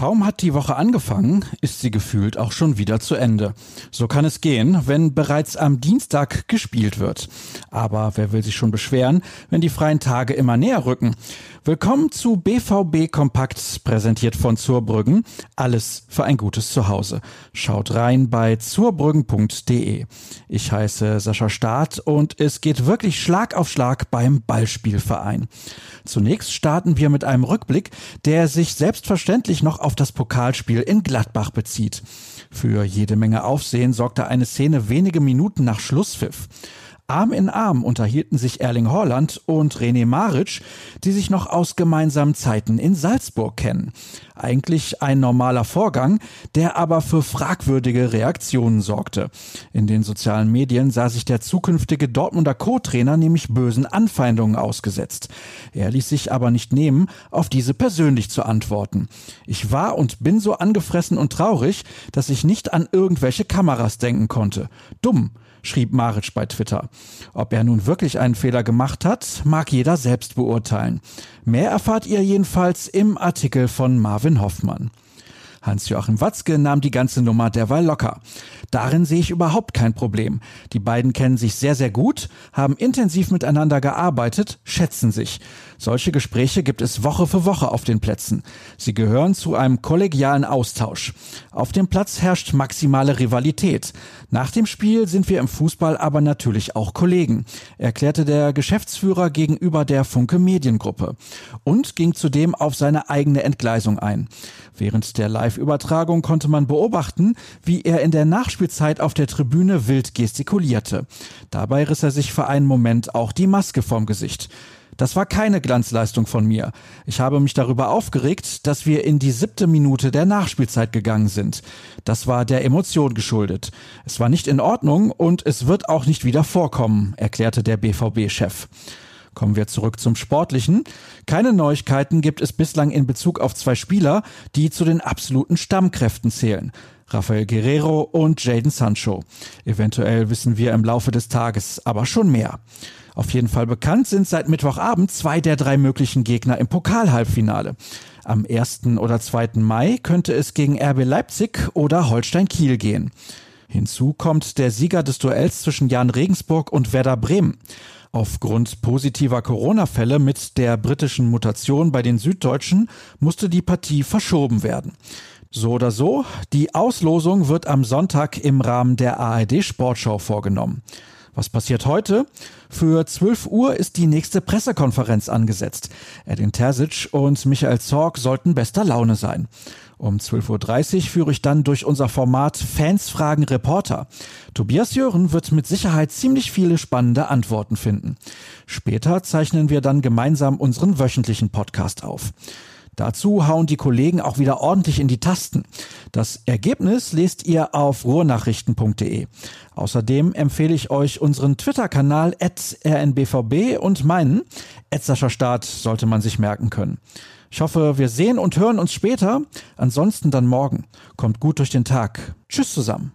Kaum hat die Woche angefangen, ist sie gefühlt auch schon wieder zu Ende. So kann es gehen, wenn bereits am Dienstag gespielt wird. Aber wer will sich schon beschweren, wenn die freien Tage immer näher rücken? Willkommen zu BVB Kompakt, präsentiert von Zurbrüggen. Alles für ein gutes Zuhause. Schaut rein bei zurbrüggen.de. Ich heiße Sascha Staat und es geht wirklich Schlag auf Schlag beim Ballspielverein. Zunächst starten wir mit einem Rückblick, der sich selbstverständlich noch auf das Pokalspiel in Gladbach bezieht. Für jede Menge Aufsehen sorgte eine Szene wenige Minuten nach Schlusspfiff. Arm in Arm unterhielten sich Erling Haaland und René Maric, die sich noch aus gemeinsamen Zeiten in Salzburg kennen. Eigentlich ein normaler Vorgang, der aber für fragwürdige Reaktionen sorgte. In den sozialen Medien sah sich der zukünftige Dortmunder Co-Trainer nämlich bösen Anfeindungen ausgesetzt. Er ließ sich aber nicht nehmen, auf diese persönlich zu antworten. Ich war und bin so angefressen und traurig, dass ich nicht an irgendwelche Kameras denken konnte. Dumm schrieb Maric bei Twitter. Ob er nun wirklich einen Fehler gemacht hat, mag jeder selbst beurteilen. Mehr erfahrt ihr jedenfalls im Artikel von Marvin Hoffmann. Hans-Joachim Watzke nahm die ganze Nummer derweil locker. Darin sehe ich überhaupt kein Problem. Die beiden kennen sich sehr, sehr gut, haben intensiv miteinander gearbeitet, schätzen sich. Solche Gespräche gibt es Woche für Woche auf den Plätzen. Sie gehören zu einem kollegialen Austausch. Auf dem Platz herrscht maximale Rivalität. Nach dem Spiel sind wir im Fußball aber natürlich auch Kollegen, erklärte der Geschäftsführer gegenüber der Funke Mediengruppe und ging zudem auf seine eigene Entgleisung ein. Während der Live-Übertragung konnte man beobachten, wie er in der Nachspielzeit auf der Tribüne wild gestikulierte. Dabei riss er sich für einen Moment auch die Maske vom Gesicht. Das war keine Glanzleistung von mir. Ich habe mich darüber aufgeregt, dass wir in die siebte Minute der Nachspielzeit gegangen sind. Das war der Emotion geschuldet. Es war nicht in Ordnung und es wird auch nicht wieder vorkommen, erklärte der BVB-Chef. Kommen wir zurück zum Sportlichen. Keine Neuigkeiten gibt es bislang in Bezug auf zwei Spieler, die zu den absoluten Stammkräften zählen. Rafael Guerrero und Jaden Sancho. Eventuell wissen wir im Laufe des Tages aber schon mehr. Auf jeden Fall bekannt sind seit Mittwochabend zwei der drei möglichen Gegner im Pokalhalbfinale. Am 1. oder 2. Mai könnte es gegen RB Leipzig oder Holstein Kiel gehen. Hinzu kommt der Sieger des Duells zwischen Jan Regensburg und Werder Bremen. Aufgrund positiver Corona-Fälle mit der britischen Mutation bei den Süddeutschen musste die Partie verschoben werden. So oder so, die Auslosung wird am Sonntag im Rahmen der ARD Sportschau vorgenommen. Was passiert heute? Für 12 Uhr ist die nächste Pressekonferenz angesetzt. Edin Terzic und Michael Zorg sollten bester Laune sein. Um 12.30 Uhr führe ich dann durch unser Format Fans fragen Reporter. Tobias Jören wird mit Sicherheit ziemlich viele spannende Antworten finden. Später zeichnen wir dann gemeinsam unseren wöchentlichen Podcast auf. Dazu hauen die Kollegen auch wieder ordentlich in die Tasten. Das Ergebnis lest ihr auf ruhrnachrichten.de. Außerdem empfehle ich euch unseren Twitter-Kanal rnbvb und meinen Start sollte man sich merken können. Ich hoffe, wir sehen und hören uns später. Ansonsten dann morgen. Kommt gut durch den Tag. Tschüss zusammen.